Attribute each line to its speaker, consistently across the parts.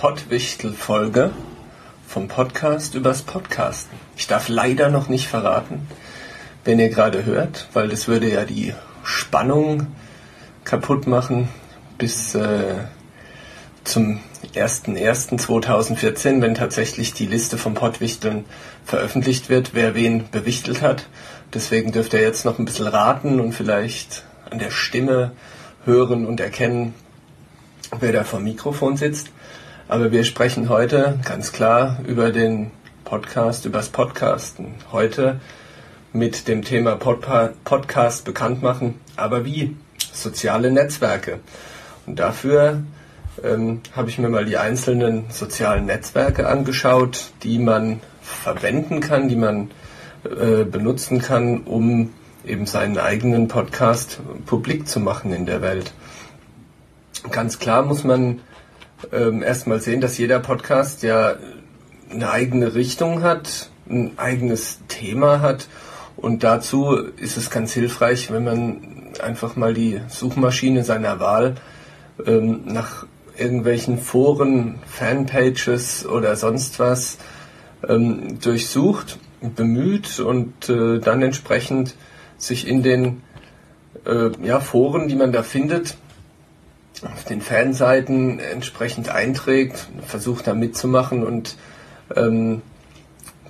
Speaker 1: Pottwichtel-Folge vom Podcast übers Podcasten. Ich darf leider noch nicht verraten, wenn ihr gerade hört, weil das würde ja die Spannung kaputt machen bis äh, zum 01.01.2014, wenn tatsächlich die Liste vom Pottwichteln veröffentlicht wird, wer wen bewichtelt hat. Deswegen dürft ihr jetzt noch ein bisschen raten und vielleicht an der Stimme hören und erkennen, wer da vom Mikrofon sitzt. Aber wir sprechen heute ganz klar über den Podcast, übers Podcasten. Heute mit dem Thema Podpa Podcast bekannt machen. Aber wie? Soziale Netzwerke. Und dafür ähm, habe ich mir mal die einzelnen sozialen Netzwerke angeschaut, die man verwenden kann, die man äh, benutzen kann, um eben seinen eigenen Podcast publik zu machen in der Welt. Ganz klar muss man ähm, erstmal sehen, dass jeder Podcast ja eine eigene Richtung hat, ein eigenes Thema hat. Und dazu ist es ganz hilfreich, wenn man einfach mal die Suchmaschine seiner Wahl ähm, nach irgendwelchen Foren, Fanpages oder sonst was ähm, durchsucht, bemüht und äh, dann entsprechend sich in den äh, ja, Foren, die man da findet, auf den Fanseiten entsprechend einträgt, versucht da mitzumachen und ähm,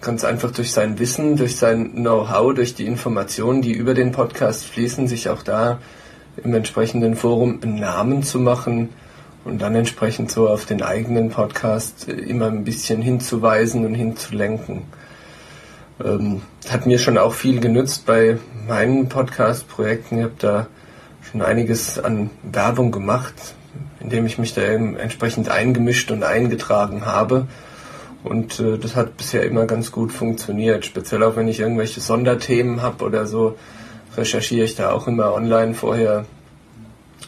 Speaker 1: ganz einfach durch sein Wissen, durch sein Know-how, durch die Informationen, die über den Podcast fließen, sich auch da im entsprechenden Forum einen Namen zu machen und dann entsprechend so auf den eigenen Podcast immer ein bisschen hinzuweisen und hinzulenken. Ähm, hat mir schon auch viel genützt bei meinen Podcast-Projekten. Ich habe da schon einiges an Werbung gemacht, indem ich mich da eben entsprechend eingemischt und eingetragen habe. Und äh, das hat bisher immer ganz gut funktioniert. Speziell auch wenn ich irgendwelche Sonderthemen habe oder so, recherchiere ich da auch immer online vorher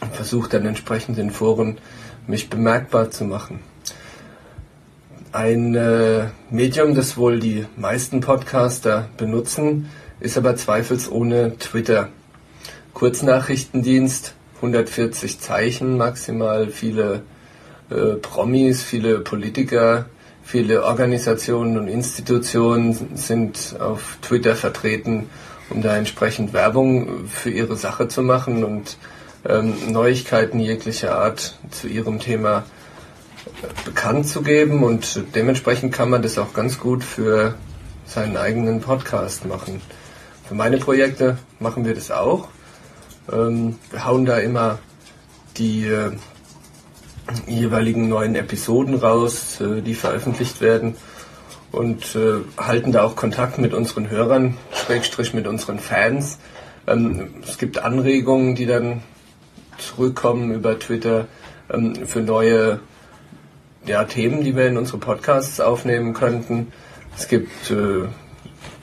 Speaker 1: und versuche dann entsprechend in Foren mich bemerkbar zu machen. Ein äh, Medium, das wohl die meisten Podcaster benutzen, ist aber zweifelsohne Twitter. Kurznachrichtendienst, 140 Zeichen maximal, viele äh, Promis, viele Politiker, viele Organisationen und Institutionen sind auf Twitter vertreten, um da entsprechend Werbung für ihre Sache zu machen und ähm, Neuigkeiten jeglicher Art zu ihrem Thema bekannt zu geben und dementsprechend kann man das auch ganz gut für seinen eigenen Podcast machen. Für meine Projekte machen wir das auch. Ähm, hauen da immer die äh, jeweiligen neuen Episoden raus, äh, die veröffentlicht werden und äh, halten da auch Kontakt mit unseren Hörern, Schrägstrich mit unseren Fans. Ähm, es gibt Anregungen, die dann zurückkommen über Twitter ähm, für neue ja, Themen, die wir in unsere Podcasts aufnehmen könnten. Es gibt äh,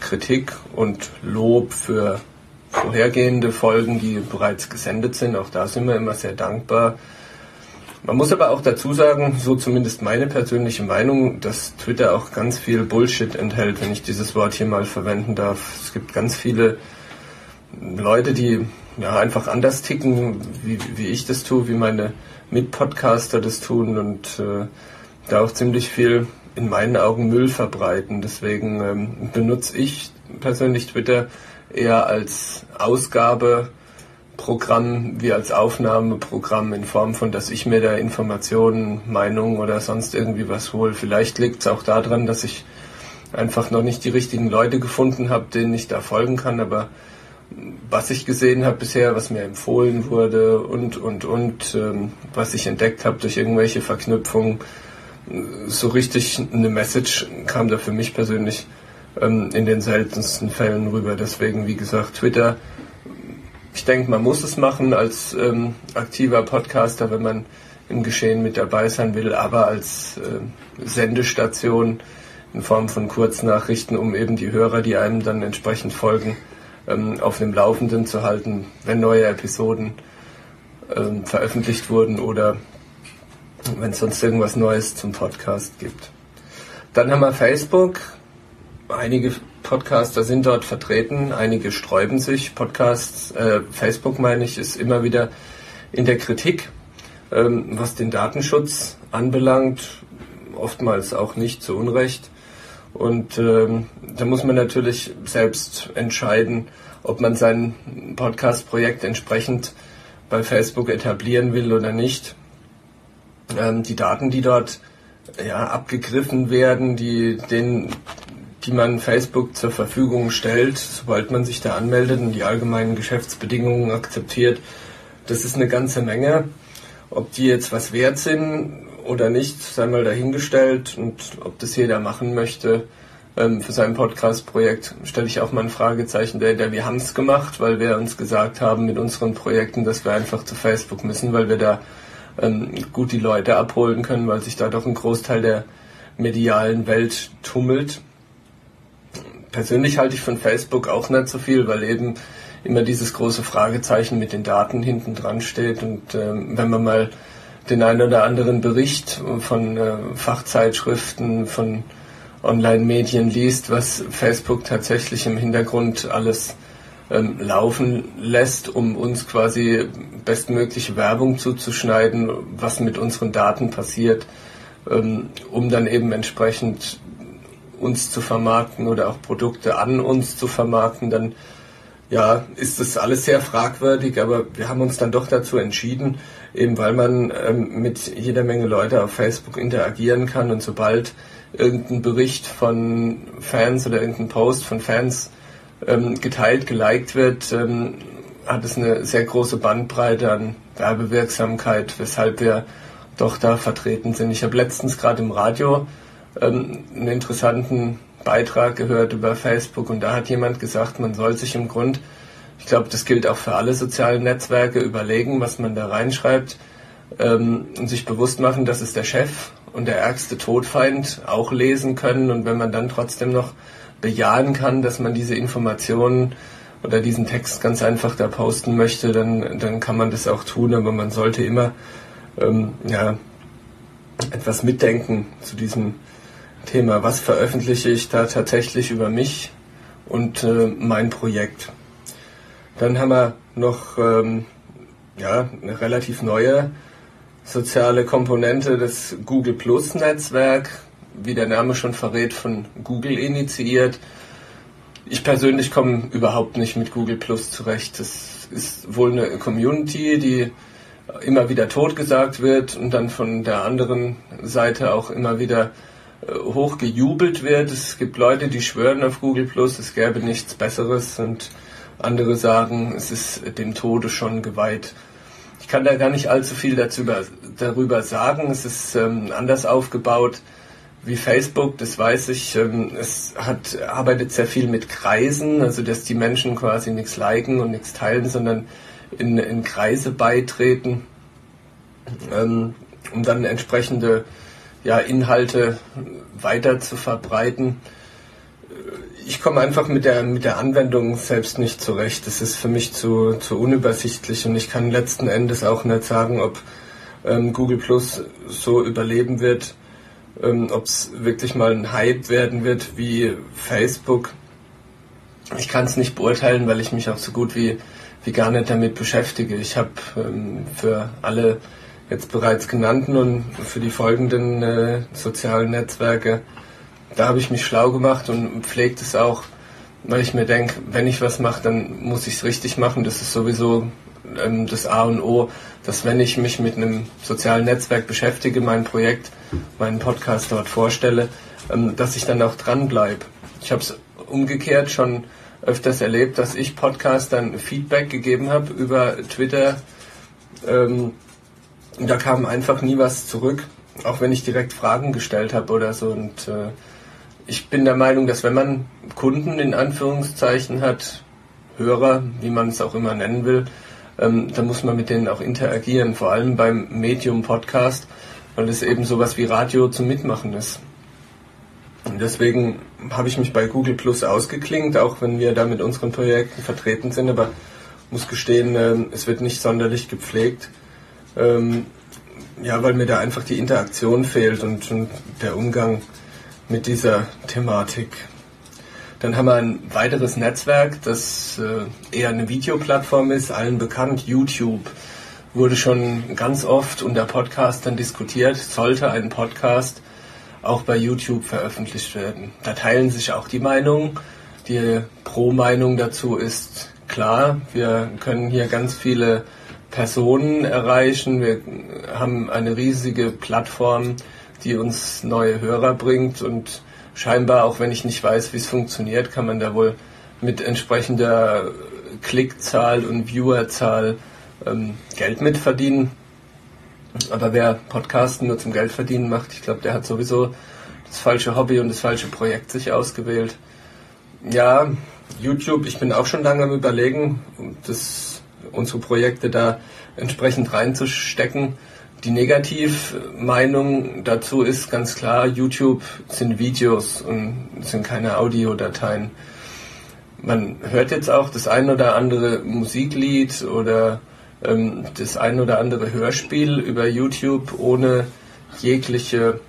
Speaker 1: Kritik und Lob für vorhergehende Folgen, die bereits gesendet sind. Auch da sind wir immer sehr dankbar. Man muss aber auch dazu sagen, so zumindest meine persönliche Meinung, dass Twitter auch ganz viel Bullshit enthält, wenn ich dieses Wort hier mal verwenden darf. Es gibt ganz viele Leute, die ja einfach anders ticken, wie, wie ich das tue, wie meine Mitpodcaster das tun und äh, da auch ziemlich viel in meinen Augen Müll verbreiten. Deswegen ähm, benutze ich persönlich Twitter eher als Ausgabeprogramm wie als Aufnahmeprogramm in Form von, dass ich mir da Informationen, Meinungen oder sonst irgendwie was hole. Vielleicht liegt es auch daran, dass ich einfach noch nicht die richtigen Leute gefunden habe, denen ich da folgen kann, aber was ich gesehen habe bisher, was mir empfohlen wurde und, und, und, ähm, was ich entdeckt habe durch irgendwelche Verknüpfungen, so richtig eine Message kam da für mich persönlich ähm, in den seltensten Fällen rüber. Deswegen, wie gesagt, Twitter, ich denke, man muss es machen als ähm, aktiver Podcaster, wenn man im Geschehen mit dabei sein will, aber als äh, Sendestation in Form von Kurznachrichten, um eben die Hörer, die einem dann entsprechend folgen, ähm, auf dem Laufenden zu halten, wenn neue Episoden ähm, veröffentlicht wurden oder wenn es sonst irgendwas Neues zum Podcast gibt. Dann haben wir Facebook. Einige Podcaster sind dort vertreten, einige sträuben sich. Podcasts, äh, Facebook meine ich, ist immer wieder in der Kritik, ähm, was den Datenschutz anbelangt, oftmals auch nicht zu Unrecht. Und ähm, da muss man natürlich selbst entscheiden, ob man sein Podcast-Projekt entsprechend bei Facebook etablieren will oder nicht. Ähm, die Daten, die dort ja, abgegriffen werden, die, den, die man Facebook zur Verfügung stellt, sobald man sich da anmeldet und die allgemeinen Geschäftsbedingungen akzeptiert, das ist eine ganze Menge. Ob die jetzt was wert sind oder nicht, sei mal dahingestellt und ob das jeder machen möchte ähm, für sein Podcast-Projekt, stelle ich auch mal ein Fragezeichen dahinter. Wir haben es gemacht, weil wir uns gesagt haben mit unseren Projekten, dass wir einfach zu Facebook müssen, weil wir da ähm, gut die Leute abholen können, weil sich da doch ein Großteil der medialen Welt tummelt. Persönlich halte ich von Facebook auch nicht so viel, weil eben immer dieses große Fragezeichen mit den Daten hinten dran steht. Und ähm, wenn man mal den einen oder anderen Bericht von äh, Fachzeitschriften, von Online-Medien liest, was Facebook tatsächlich im Hintergrund alles ähm, laufen lässt, um uns quasi bestmögliche Werbung zuzuschneiden, was mit unseren Daten passiert, ähm, um dann eben entsprechend uns zu vermarkten oder auch Produkte an uns zu vermarkten, dann ja, ist das alles sehr fragwürdig, aber wir haben uns dann doch dazu entschieden, eben weil man ähm, mit jeder Menge Leute auf Facebook interagieren kann und sobald irgendein Bericht von Fans oder irgendein Post von Fans ähm, geteilt, geliked wird, ähm, hat es eine sehr große Bandbreite an Werbewirksamkeit, weshalb wir doch da vertreten sind. Ich habe letztens gerade im Radio ähm, einen interessanten Beitrag gehört über Facebook und da hat jemand gesagt, man soll sich im Grund, ich glaube, das gilt auch für alle sozialen Netzwerke, überlegen, was man da reinschreibt ähm, und sich bewusst machen, dass es der Chef und der ärgste Todfeind auch lesen können und wenn man dann trotzdem noch bejahen kann, dass man diese Informationen oder diesen Text ganz einfach da posten möchte, dann, dann kann man das auch tun, aber man sollte immer ähm, ja, etwas mitdenken zu diesem Thema. Was veröffentliche ich da tatsächlich über mich und äh, mein Projekt? Dann haben wir noch ähm, ja, eine relativ neue soziale Komponente, das Google Plus Netzwerk wie der Name schon verrät, von Google initiiert. Ich persönlich komme überhaupt nicht mit Google Plus zurecht. Das ist wohl eine Community, die immer wieder totgesagt wird und dann von der anderen Seite auch immer wieder äh, hochgejubelt wird. Es gibt Leute, die schwören auf Google Plus, es gäbe nichts Besseres und andere sagen, es ist dem Tode schon geweiht. Ich kann da gar nicht allzu viel dazu, darüber sagen. Es ist ähm, anders aufgebaut wie Facebook, das weiß ich, ähm, es hat, arbeitet sehr viel mit Kreisen, also dass die Menschen quasi nichts liken und nichts teilen, sondern in, in Kreise beitreten, ähm, um dann entsprechende ja, Inhalte weiter zu verbreiten. Ich komme einfach mit der, mit der Anwendung selbst nicht zurecht. Das ist für mich zu, zu unübersichtlich und ich kann letzten Endes auch nicht sagen, ob ähm, Google Plus so überleben wird, ähm, Ob es wirklich mal ein Hype werden wird wie Facebook, ich kann es nicht beurteilen, weil ich mich auch so gut wie, wie gar nicht damit beschäftige. Ich habe ähm, für alle jetzt bereits genannten und für die folgenden äh, sozialen Netzwerke, da habe ich mich schlau gemacht und pflegt es auch, weil ich mir denke, wenn ich was mache, dann muss ich es richtig machen. Das ist sowieso ähm, das A und O, dass wenn ich mich mit einem sozialen Netzwerk beschäftige, mein Projekt, meinen Podcast dort vorstelle, ähm, dass ich dann auch dranbleibe. Ich habe es umgekehrt schon öfters erlebt, dass ich Podcastern Feedback gegeben habe über Twitter. Ähm, da kam einfach nie was zurück, auch wenn ich direkt Fragen gestellt habe oder so. Und äh, ich bin der Meinung, dass wenn man Kunden in Anführungszeichen hat, Hörer, wie man es auch immer nennen will, ähm, da muss man mit denen auch interagieren, vor allem beim Medium-Podcast, weil es eben sowas wie Radio zum Mitmachen ist. Und deswegen habe ich mich bei Google Plus ausgeklingt, auch wenn wir da mit unseren Projekten vertreten sind, aber muss gestehen, äh, es wird nicht sonderlich gepflegt. Ähm, ja, weil mir da einfach die Interaktion fehlt und, und der Umgang mit dieser Thematik. Dann haben wir ein weiteres Netzwerk, das äh, eher eine Videoplattform ist, allen bekannt, YouTube. wurde schon ganz oft unter Podcastern diskutiert, sollte ein Podcast auch bei YouTube veröffentlicht werden. Da teilen sich auch die Meinungen. Die Pro-Meinung dazu ist klar, wir können hier ganz viele Personen erreichen. Wir haben eine riesige Plattform, die uns neue Hörer bringt und scheinbar, auch wenn ich nicht weiß, wie es funktioniert, kann man da wohl mit entsprechender Klickzahl und Viewerzahl ähm, Geld mitverdienen. Aber wer Podcasten nur zum Geld verdienen macht, ich glaube, der hat sowieso das falsche Hobby und das falsche Projekt sich ausgewählt. Ja, YouTube, ich bin auch schon lange am Überlegen, das, unsere Projekte da entsprechend reinzustecken. Die Negativmeinung dazu ist ganz klar, YouTube sind Videos und sind keine Audiodateien. Man hört jetzt auch das ein oder andere Musiklied oder ähm, das ein oder andere Hörspiel über YouTube ohne jegliche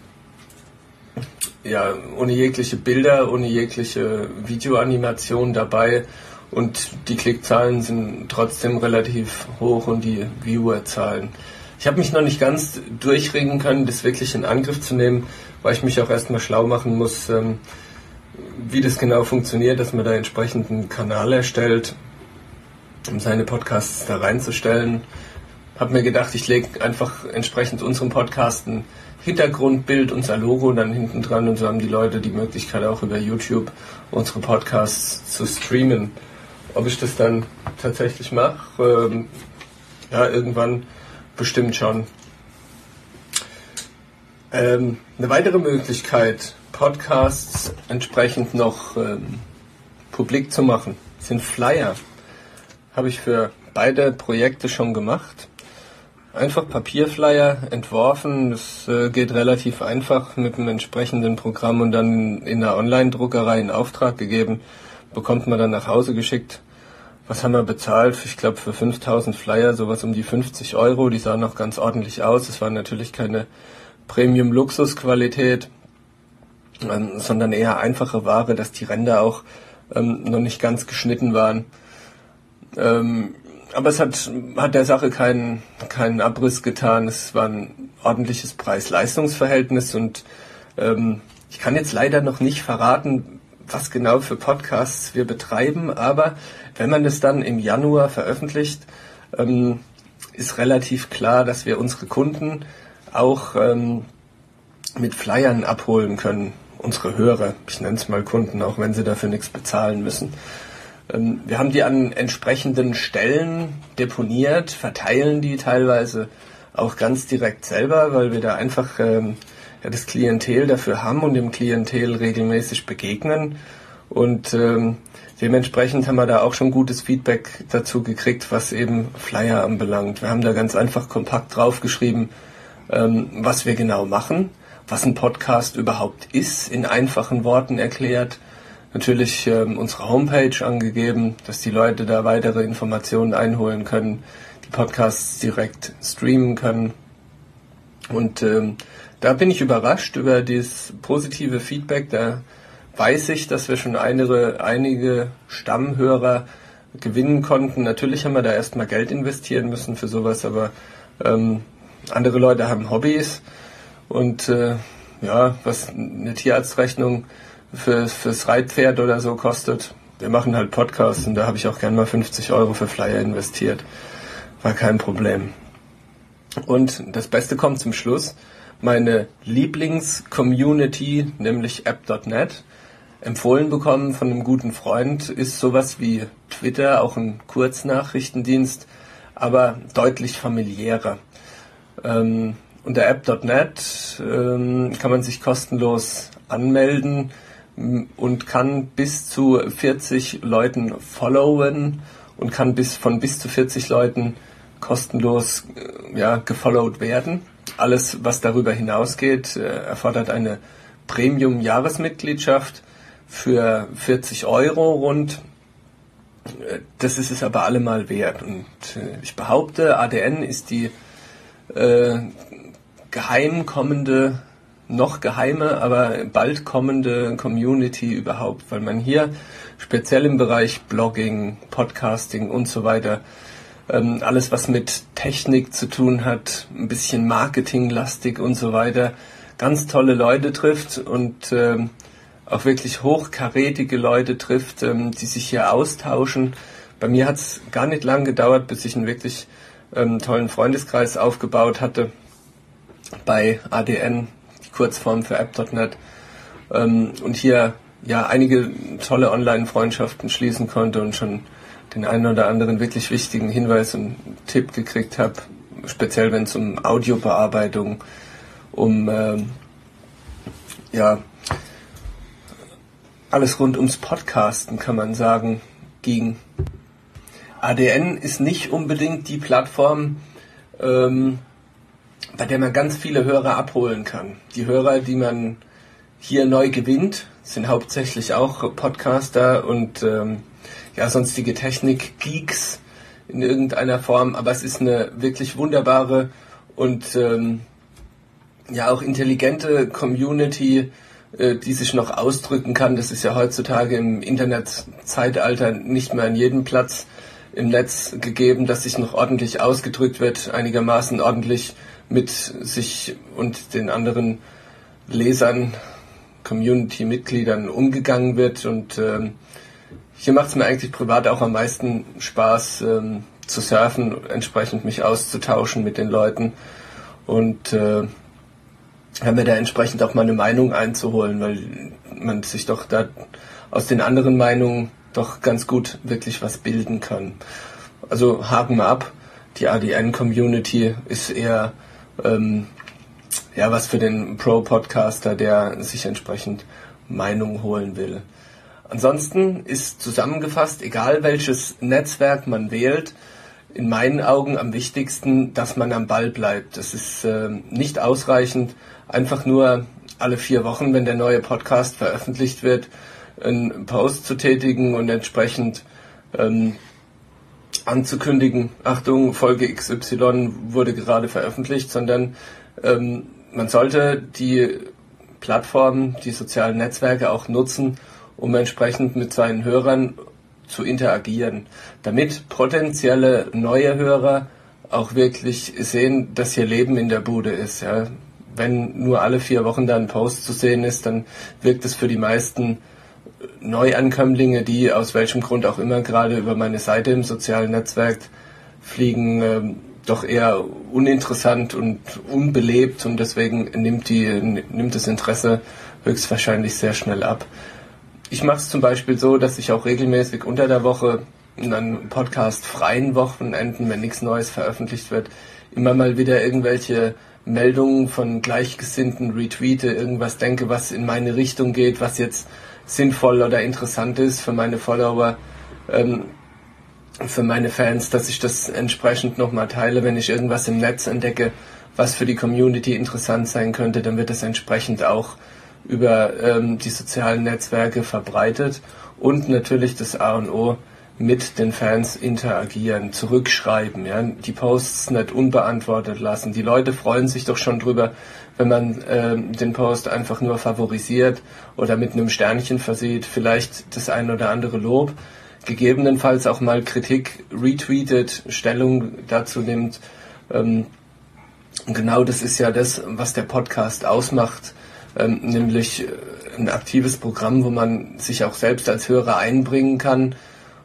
Speaker 1: ja, ohne jegliche Bilder, ohne jegliche Videoanimation dabei und die Klickzahlen sind trotzdem relativ hoch und die Viewerzahlen. Ich habe mich noch nicht ganz durchringen können, das wirklich in Angriff zu nehmen, weil ich mich auch erstmal schlau machen muss, ähm, wie das genau funktioniert, dass man da entsprechend einen Kanal erstellt, um seine Podcasts da reinzustellen. Habe mir gedacht, ich lege einfach entsprechend unserem Podcast ein Hintergrundbild, unser Logo dann hinten dran und so haben die Leute die Möglichkeit auch über YouTube unsere Podcasts zu streamen. Ob ich das dann tatsächlich mache, ähm, ja, irgendwann bestimmt schon. Ähm, eine weitere Möglichkeit, Podcasts entsprechend noch ähm, publik zu machen, sind Flyer. Habe ich für beide Projekte schon gemacht. Einfach Papierflyer entworfen. Das äh, geht relativ einfach mit einem entsprechenden Programm und dann in der Online-Druckerei in Auftrag gegeben. Bekommt man dann nach Hause geschickt. Was haben wir bezahlt? Ich glaube für 5000 Flyer sowas um die 50 Euro. Die sahen noch ganz ordentlich aus. Es war natürlich keine Premium-Luxus-Qualität, ähm, sondern eher einfache Ware, dass die Ränder auch ähm, noch nicht ganz geschnitten waren. Ähm, aber es hat, hat der Sache keinen, keinen Abriss getan. Es war ein ordentliches Preis-Leistungs-Verhältnis und ähm, ich kann jetzt leider noch nicht verraten, was genau für Podcasts wir betreiben, aber wenn man es dann im Januar veröffentlicht, ähm, ist relativ klar, dass wir unsere Kunden auch ähm, mit Flyern abholen können. Unsere Hörer, ich nenne es mal Kunden, auch wenn sie dafür nichts bezahlen müssen. Ähm, wir haben die an entsprechenden Stellen deponiert, verteilen die teilweise auch ganz direkt selber, weil wir da einfach ähm, ja, das Klientel dafür haben und dem Klientel regelmäßig begegnen. Und ähm, dementsprechend haben wir da auch schon gutes Feedback dazu gekriegt, was eben Flyer anbelangt. Wir haben da ganz einfach kompakt draufgeschrieben, ähm, was wir genau machen, was ein Podcast überhaupt ist, in einfachen Worten erklärt, natürlich ähm, unsere Homepage angegeben, dass die Leute da weitere Informationen einholen können, die Podcasts direkt streamen können. Und ähm, da bin ich überrascht über das positive Feedback. Da weiß ich, dass wir schon einige, einige Stammhörer gewinnen konnten. Natürlich haben wir da erstmal Geld investieren müssen für sowas, aber ähm, andere Leute haben Hobbys und äh, ja, was eine Tierarztrechnung für, fürs Reitpferd oder so kostet. Wir machen halt Podcasts und da habe ich auch gern mal 50 Euro für Flyer investiert. War kein Problem. Und das Beste kommt zum Schluss. Meine Lieblings-Community, nämlich app.net, empfohlen bekommen von einem guten Freund, ist sowas wie Twitter, auch ein Kurznachrichtendienst, aber deutlich familiärer. Ähm, unter app.net ähm, kann man sich kostenlos anmelden und kann bis zu 40 Leuten followen und kann bis von bis zu 40 Leuten kostenlos äh, ja, gefollowt werden. Alles, was darüber hinausgeht, äh, erfordert eine Premium-Jahresmitgliedschaft für 40 Euro rund. Äh, das ist es aber allemal wert. Und ich behaupte, ADN ist die äh, geheim kommende noch geheime, aber bald kommende Community überhaupt, weil man hier speziell im Bereich Blogging, Podcasting und so weiter ähm, alles was mit Technik zu tun hat, ein bisschen marketinglastig und so weiter, ganz tolle Leute trifft und ähm, auch wirklich hochkarätige Leute trifft, ähm, die sich hier austauschen. Bei mir hat es gar nicht lang gedauert, bis ich einen wirklich ähm, tollen Freundeskreis aufgebaut hatte bei ADN, die Kurzform für App.net, ähm, und hier ja einige tolle Online-Freundschaften schließen konnte und schon den einen oder anderen wirklich wichtigen Hinweis und Tipp gekriegt habe, speziell wenn es um Audiobearbeitung, um ähm, ja alles rund ums Podcasten kann man sagen ging. ADN ist nicht unbedingt die Plattform, ähm, bei der man ganz viele Hörer abholen kann. Die Hörer, die man hier neu gewinnt, sind hauptsächlich auch Podcaster und ähm, ja sonstige Technik-Geeks in irgendeiner Form, aber es ist eine wirklich wunderbare und ähm, ja auch intelligente Community, äh, die sich noch ausdrücken kann. Das ist ja heutzutage im Internetzeitalter nicht mehr an jedem Platz im Netz gegeben, dass sich noch ordentlich ausgedrückt wird, einigermaßen ordentlich mit sich und den anderen Lesern, Community-Mitgliedern umgegangen wird. Und ähm, hier macht es mir eigentlich privat auch am meisten Spaß ähm, zu surfen, entsprechend mich auszutauschen mit den Leuten und äh, haben wir da entsprechend auch mal eine Meinung einzuholen, weil man sich doch da aus den anderen Meinungen doch ganz gut wirklich was bilden kann. Also haken wir ab. Die ADN-Community ist eher ähm, ja was für den Pro-Podcaster, der sich entsprechend Meinung holen will. Ansonsten ist zusammengefasst, egal welches Netzwerk man wählt, in meinen Augen am wichtigsten, dass man am Ball bleibt. Das ist äh, nicht ausreichend, einfach nur alle vier Wochen, wenn der neue Podcast veröffentlicht wird, einen Post zu tätigen und entsprechend ähm, anzukündigen, Achtung, Folge XY wurde gerade veröffentlicht, sondern ähm, man sollte die Plattformen, die sozialen Netzwerke auch nutzen, um entsprechend mit seinen Hörern zu interagieren, damit potenzielle neue Hörer auch wirklich sehen, dass hier Leben in der Bude ist. Ja. Wenn nur alle vier Wochen da ein Post zu sehen ist, dann wirkt es für die meisten Neuankömmlinge, die aus welchem Grund auch immer gerade über meine Seite im sozialen Netzwerk fliegen, ähm, doch eher uninteressant und unbelebt und deswegen nimmt, die, nimmt das Interesse höchstwahrscheinlich sehr schnell ab. Ich mache es zum Beispiel so, dass ich auch regelmäßig unter der Woche in einem Podcast freien Wochenenden, wenn nichts Neues veröffentlicht wird, immer mal wieder irgendwelche Meldungen von Gleichgesinnten retweete, irgendwas denke, was in meine Richtung geht, was jetzt sinnvoll oder interessant ist für meine Follower, ähm, für meine Fans, dass ich das entsprechend nochmal teile. Wenn ich irgendwas im Netz entdecke, was für die Community interessant sein könnte, dann wird das entsprechend auch über ähm, die sozialen Netzwerke verbreitet und natürlich das A und O mit den Fans interagieren, zurückschreiben, ja, die Posts nicht unbeantwortet lassen. Die Leute freuen sich doch schon drüber, wenn man äh, den Post einfach nur favorisiert oder mit einem Sternchen versieht, vielleicht das ein oder andere Lob, gegebenenfalls auch mal Kritik retweetet, Stellung dazu nimmt. Ähm, genau das ist ja das, was der Podcast ausmacht, ähm, nämlich äh, ein aktives Programm, wo man sich auch selbst als Hörer einbringen kann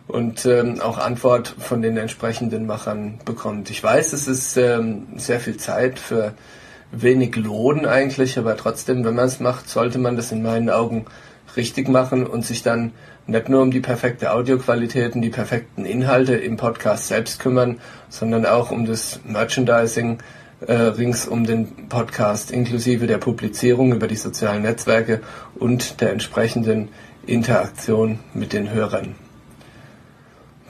Speaker 1: und ähm, auch Antwort von den entsprechenden Machern bekommt. Ich weiß, es ist ähm, sehr viel Zeit für wenig Lohn eigentlich, aber trotzdem, wenn man es macht, sollte man das in meinen Augen richtig machen und sich dann nicht nur um die perfekte Audioqualität und die perfekten Inhalte im Podcast selbst kümmern, sondern auch um das Merchandising rings um den Podcast inklusive der Publizierung über die sozialen Netzwerke und der entsprechenden Interaktion mit den Hörern.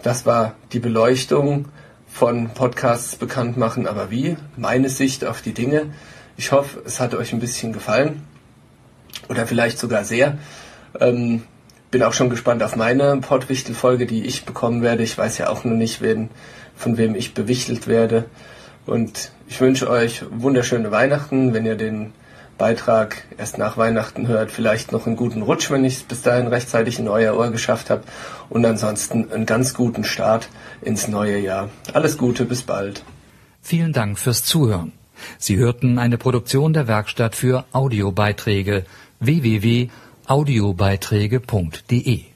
Speaker 1: Das war die Beleuchtung von Podcasts bekannt machen, aber wie? Meine Sicht auf die Dinge. Ich hoffe, es hat euch ein bisschen gefallen oder vielleicht sogar sehr. Ähm, bin auch schon gespannt auf meine Pottwichtel-Folge, die ich bekommen werde. Ich weiß ja auch noch nicht, wen, von wem ich bewichtelt werde. Und ich wünsche euch wunderschöne Weihnachten, wenn ihr den Beitrag erst nach Weihnachten hört, vielleicht noch einen guten Rutsch, wenn ich es bis dahin rechtzeitig in euer Ohr geschafft habe. Und ansonsten einen ganz guten Start ins neue Jahr. Alles Gute, bis bald.
Speaker 2: Vielen Dank fürs Zuhören. Sie hörten eine Produktion der Werkstatt für Audiobeiträge www.audiobeiträge.de